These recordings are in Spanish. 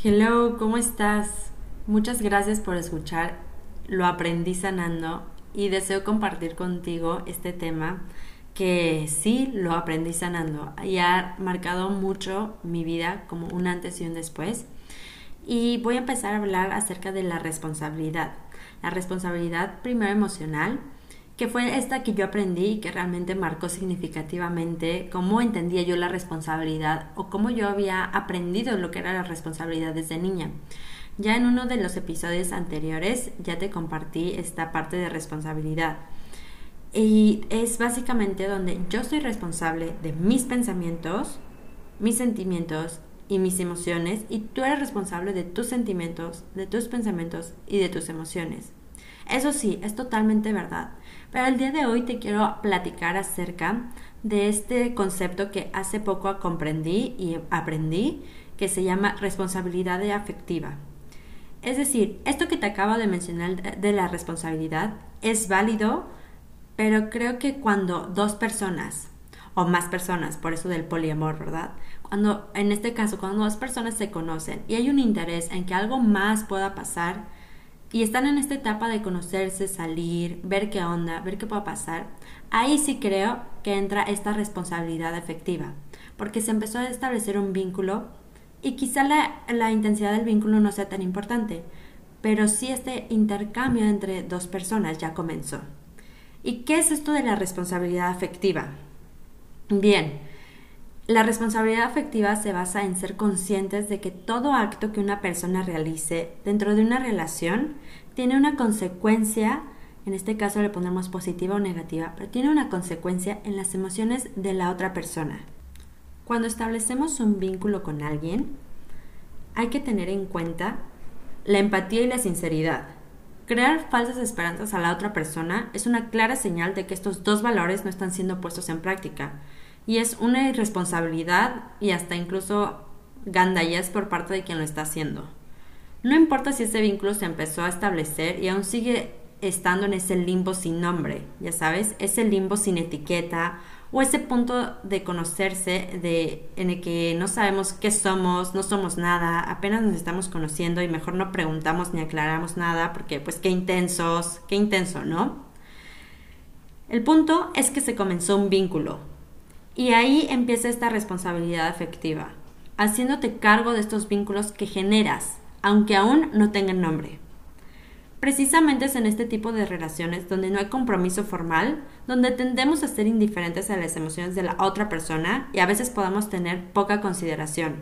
Hello, ¿cómo estás? Muchas gracias por escuchar Lo aprendí sanando y deseo compartir contigo este tema que sí lo aprendí sanando y ha marcado mucho mi vida como un antes y un después. Y voy a empezar a hablar acerca de la responsabilidad. La responsabilidad primero emocional, que fue esta que yo aprendí y que realmente marcó significativamente cómo entendía yo la responsabilidad o cómo yo había aprendido lo que era la responsabilidad desde niña. Ya en uno de los episodios anteriores ya te compartí esta parte de responsabilidad. Y es básicamente donde yo soy responsable de mis pensamientos, mis sentimientos y mis emociones y tú eres responsable de tus sentimientos, de tus pensamientos y de tus emociones. Eso sí, es totalmente verdad. Pero el día de hoy te quiero platicar acerca de este concepto que hace poco comprendí y aprendí, que se llama responsabilidad afectiva. Es decir, esto que te acabo de mencionar de la responsabilidad es válido, pero creo que cuando dos personas o más personas, por eso del poliamor, ¿verdad? Cuando, en este caso, cuando dos personas se conocen y hay un interés en que algo más pueda pasar, y están en esta etapa de conocerse, salir, ver qué onda, ver qué puede pasar, ahí sí creo que entra esta responsabilidad efectiva, porque se empezó a establecer un vínculo y quizá la, la intensidad del vínculo no sea tan importante, pero sí este intercambio entre dos personas ya comenzó. ¿Y qué es esto de la responsabilidad afectiva? Bien, la responsabilidad afectiva se basa en ser conscientes de que todo acto que una persona realice dentro de una relación tiene una consecuencia, en este caso le ponemos positiva o negativa, pero tiene una consecuencia en las emociones de la otra persona. Cuando establecemos un vínculo con alguien, hay que tener en cuenta la empatía y la sinceridad. Crear falsas esperanzas a la otra persona es una clara señal de que estos dos valores no están siendo puestos en práctica y es una irresponsabilidad y hasta incluso gandallas por parte de quien lo está haciendo. No importa si ese vínculo se empezó a establecer y aún sigue estando en ese limbo sin nombre, ya sabes, ese limbo sin etiqueta o ese punto de conocerse de en el que no sabemos qué somos, no somos nada, apenas nos estamos conociendo y mejor no preguntamos ni aclaramos nada porque pues qué intensos, qué intenso, ¿no? El punto es que se comenzó un vínculo, y ahí empieza esta responsabilidad afectiva, haciéndote cargo de estos vínculos que generas, aunque aún no tengan nombre. Precisamente es en este tipo de relaciones donde no hay compromiso formal, donde tendemos a ser indiferentes a las emociones de la otra persona y a veces podamos tener poca consideración.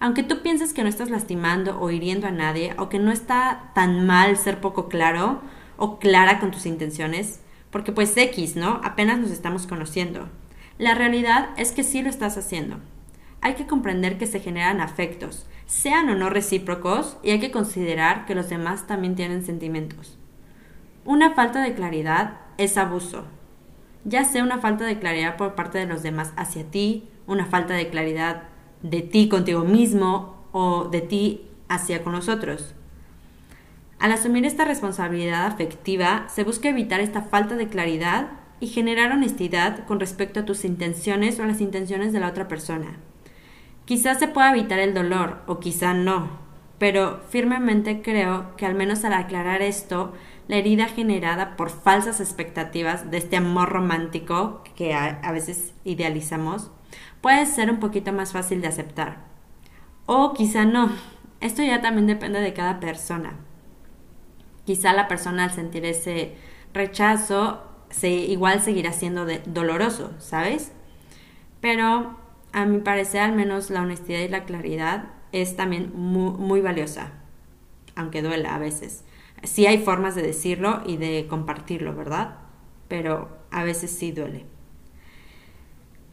Aunque tú pienses que no estás lastimando o hiriendo a nadie o que no está tan mal ser poco claro o clara con tus intenciones, porque pues X, ¿no? Apenas nos estamos conociendo. La realidad es que sí lo estás haciendo. Hay que comprender que se generan afectos, sean o no recíprocos, y hay que considerar que los demás también tienen sentimientos. Una falta de claridad es abuso, ya sea una falta de claridad por parte de los demás hacia ti, una falta de claridad de ti contigo mismo o de ti hacia con nosotros. Al asumir esta responsabilidad afectiva, se busca evitar esta falta de claridad y generar honestidad con respecto a tus intenciones o las intenciones de la otra persona. Quizás se pueda evitar el dolor o quizá no, pero firmemente creo que al menos al aclarar esto, la herida generada por falsas expectativas de este amor romántico que a, veces idealizamos puede ser un poquito más fácil de aceptar. O quizá no. Esto ya también depende de cada persona. Quizá la persona al sentir ese rechazo se, igual seguirá siendo doloroso, ¿sabes? Pero a mi parecer al menos la honestidad y la claridad es también muy, muy valiosa, aunque duela a veces. Sí hay formas de decirlo y de compartirlo, ¿verdad? Pero a veces sí duele.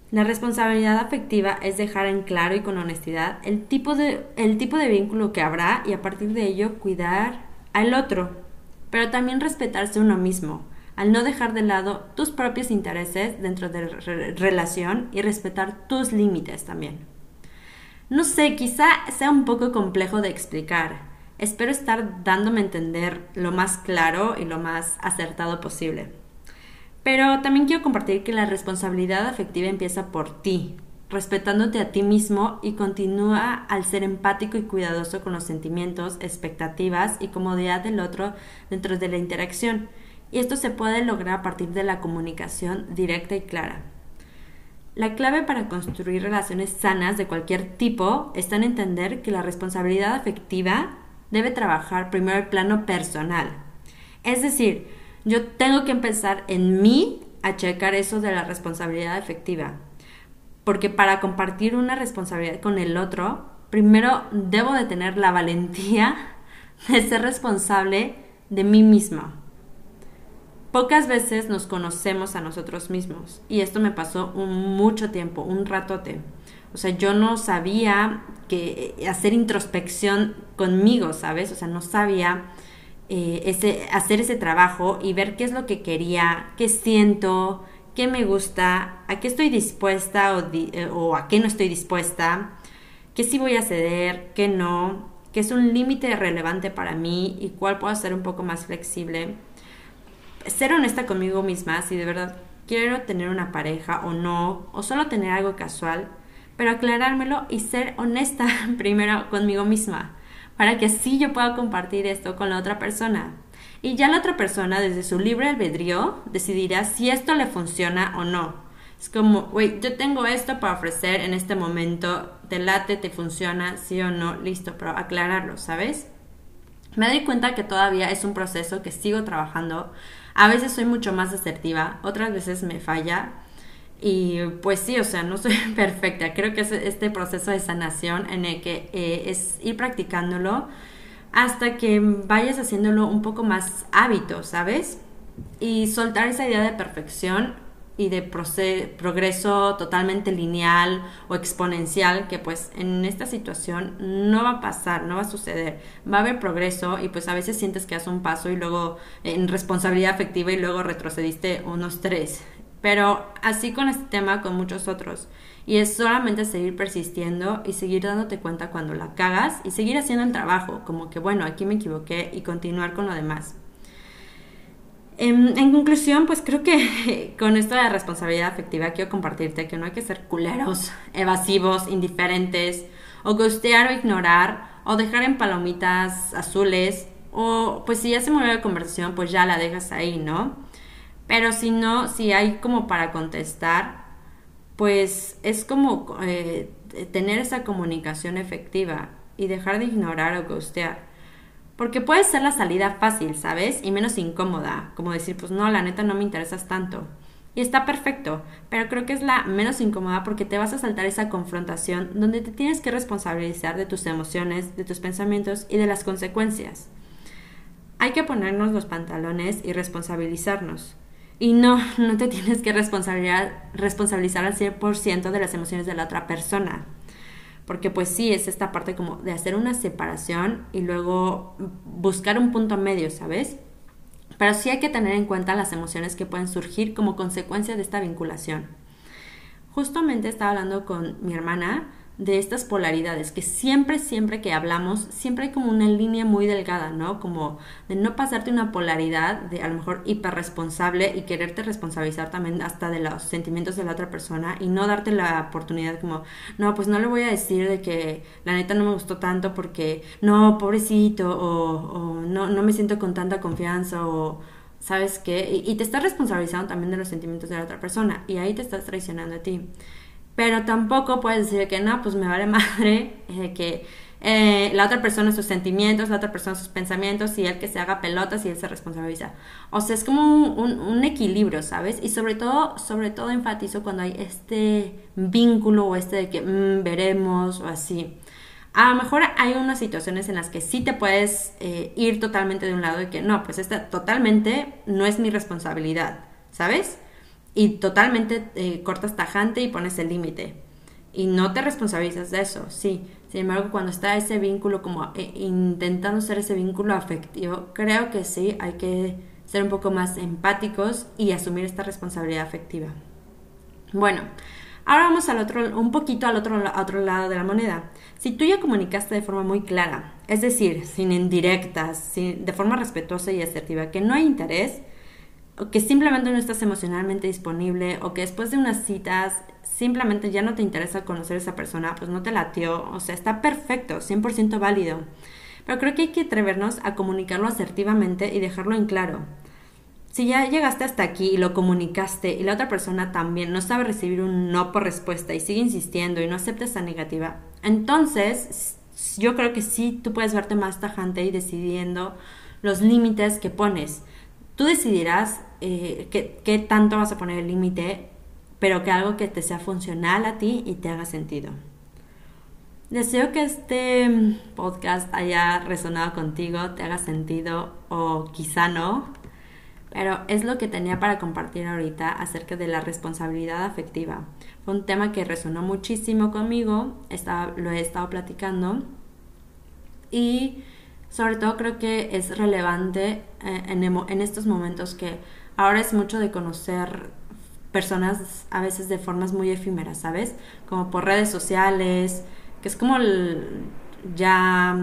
La responsabilidad afectiva es dejar en claro y con honestidad el tipo de, el tipo de vínculo que habrá y a partir de ello cuidar al otro, pero también respetarse uno mismo, al no dejar de lado tus propios intereses dentro de la relación y respetar tus límites también. No sé, quizá sea un poco complejo de explicar. Espero estar dándome a entender lo más claro y lo más acertado posible. Pero también quiero compartir que la responsabilidad afectiva empieza por ti, respetándote a ti mismo y continúa al ser empático y cuidadoso con los sentimientos, expectativas y comodidad del otro dentro de la interacción. Y esto se puede lograr a partir de la comunicación directa y clara. La clave para construir relaciones sanas de cualquier tipo está en entender que la responsabilidad afectiva debe trabajar primero el plano personal. Es decir, yo tengo que empezar en mí a checar eso de la responsabilidad afectiva porque para compartir una responsabilidad con el otro, primero debo de tener la valentía de ser responsable de mí misma. Pocas veces nos conocemos a nosotros mismos y esto me pasó un mucho tiempo, un ratote. O sea, yo no sabía que eh, hacer introspección conmigo, ¿sabes? O sea, no sabía eh, ese, hacer ese trabajo y ver qué es lo que quería, qué siento, qué me gusta, a qué estoy dispuesta eh, o, a qué no estoy dispuesta, qué sí voy a ceder, qué no, qué es un límite relevante para mí y cuál puedo ser un poco más flexible. Ser honesta conmigo misma, si de verdad quiero tener una pareja o no, o solo tener algo casual, pero aclarármelo y ser honesta primero conmigo misma, para que así yo pueda compartir esto con la otra persona. Y ya la otra persona, desde su libre albedrío, decidirá si esto le funciona o no. Es como, güey, yo tengo esto para ofrecer en este momento, te late, te funciona, sí o no, listo, pero aclararlo, ¿sabes? Me doy cuenta que todavía es un proceso que sigo trabajando. A veces soy mucho más asertiva, otras veces me falla. Y pues sí, o sea, no soy perfecta. Creo que es este proceso de sanación en el que eh, es ir practicándolo hasta que vayas haciéndolo un poco más hábito, ¿sabes? Y soltar esa idea de perfección y de progreso totalmente lineal o exponencial que pues en esta situación no va a pasar, no va a suceder. Va a haber progreso y pues a veces sientes que haces un paso y luego en responsabilidad afectiva y luego retrocediste unos tres. Pero así con este tema, con muchos otros. Y es solamente seguir persistiendo y seguir dándote cuenta cuando la cagas y seguir haciendo el trabajo, como que bueno, aquí me equivoqué y continuar con lo demás. En, conclusión, pues creo que con esto de la responsabilidad afectiva quiero compartirte que no hay que ser culeros, evasivos, indiferentes, o gustear o ignorar, o dejar en palomitas azules, o pues si ya se mueve la conversación, pues ya la dejas ahí, ¿no? Pero si no, si hay como para contestar, pues es como eh, tener esa comunicación efectiva y dejar de ignorar o gustear. Porque puede ser la salida fácil, ¿sabes? Y menos incómoda, como decir, pues no, la neta no me interesas tanto. Y está perfecto, pero creo que es la menos incómoda porque te vas a saltar esa confrontación donde te tienes que responsabilizar de tus emociones, de tus pensamientos y de las consecuencias. Hay que ponernos los pantalones y responsabilizarnos. Y no, no te tienes que responsabilizar, responsabilizar al 100% de las emociones de la otra persona. Porque pues sí, es esta parte como de hacer una separación y luego buscar un punto medio, ¿sabes? Pero sí hay que tener en cuenta las emociones que pueden surgir como consecuencia de esta vinculación. Justamente estaba hablando con mi hermana de estas polaridades, que siempre, siempre que hablamos, siempre hay como una línea muy delgada, ¿no? Como de no pasarte una polaridad de a lo mejor hiperresponsable y quererte responsabilizar también hasta de los sentimientos de la otra persona y no darte la oportunidad como, no, pues no le voy a decir de que la neta no me gustó tanto porque, no, pobrecito, o, no, no me siento con tanta confianza, o ¿sabes qué? Y, y te estás responsabilizando también de los sentimientos de la otra persona y ahí te estás traicionando a ti. Pero tampoco puedes decir que no, pues me vale madre, eh, que eh, la otra persona sus sentimientos, la otra persona sus pensamientos y él que se haga pelotas y él se responsabiliza. O sea, es como un, equilibrio, ¿sabes? Y sobre todo, sobre todo enfatizo cuando hay este vínculo o este de que mm, veremos o así. A lo mejor hay unas situaciones en las que sí te puedes eh, ir totalmente de un lado y que no, pues esta totalmente no es mi responsabilidad, ¿sabes? Y totalmente eh, cortas tajante y pones el límite. Y no te responsabilizas de eso, sí. Sin embargo, cuando está ese vínculo, como eh, intentando ser ese vínculo afectivo, creo que sí, hay que ser un poco más empáticos y asumir esta responsabilidad afectiva. Bueno, ahora vamos al otro, un poquito al otro, otro lado de la moneda. Si tú ya comunicaste de forma muy clara, es decir, sin indirectas, sin, de forma respetuosa y asertiva, que no hay interés, o que simplemente no estás emocionalmente disponible o que después de unas citas simplemente ya no te interesa conocer a esa persona, pues no te latió, o sea, está perfecto, 100% válido. Pero creo que hay que atrevernos a comunicarlo asertivamente y dejarlo en claro. Si ya llegaste hasta aquí y lo comunicaste y la otra persona también no sabe recibir un no por respuesta y sigue insistiendo y no acepta esa negativa, entonces yo creo que sí tú puedes verte más tajante y decidiendo los límites que pones. Tú decidirás eh, qué, tanto vas a poner el límite, pero que algo que te sea funcional a ti y te haga sentido. Deseo que este podcast haya resonado contigo, te haga sentido o quizá no, pero es lo que tenía para compartir ahorita acerca de la responsabilidad afectiva. Fue un tema que resonó muchísimo conmigo, lo he estado platicando y sobre todo creo que es relevante eh, en, en estos momentos que ahora es mucho de conocer personas a veces de formas muy efímeras, ¿sabes? Como por redes sociales, que es como ya,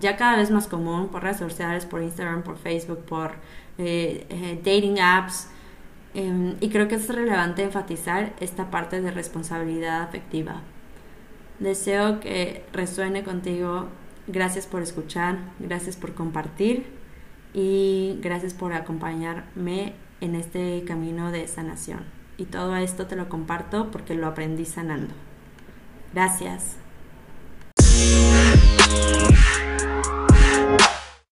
ya cada vez más común por redes sociales, por Instagram, por Facebook, por eh, eh, dating apps. Em, y creo que es relevante enfatizar esta parte de responsabilidad afectiva. Deseo que resuene contigo. Gracias por escuchar, gracias por compartir y gracias por acompañarme en este camino de sanación. Y todo esto te lo comparto porque lo aprendí sanando. Gracias.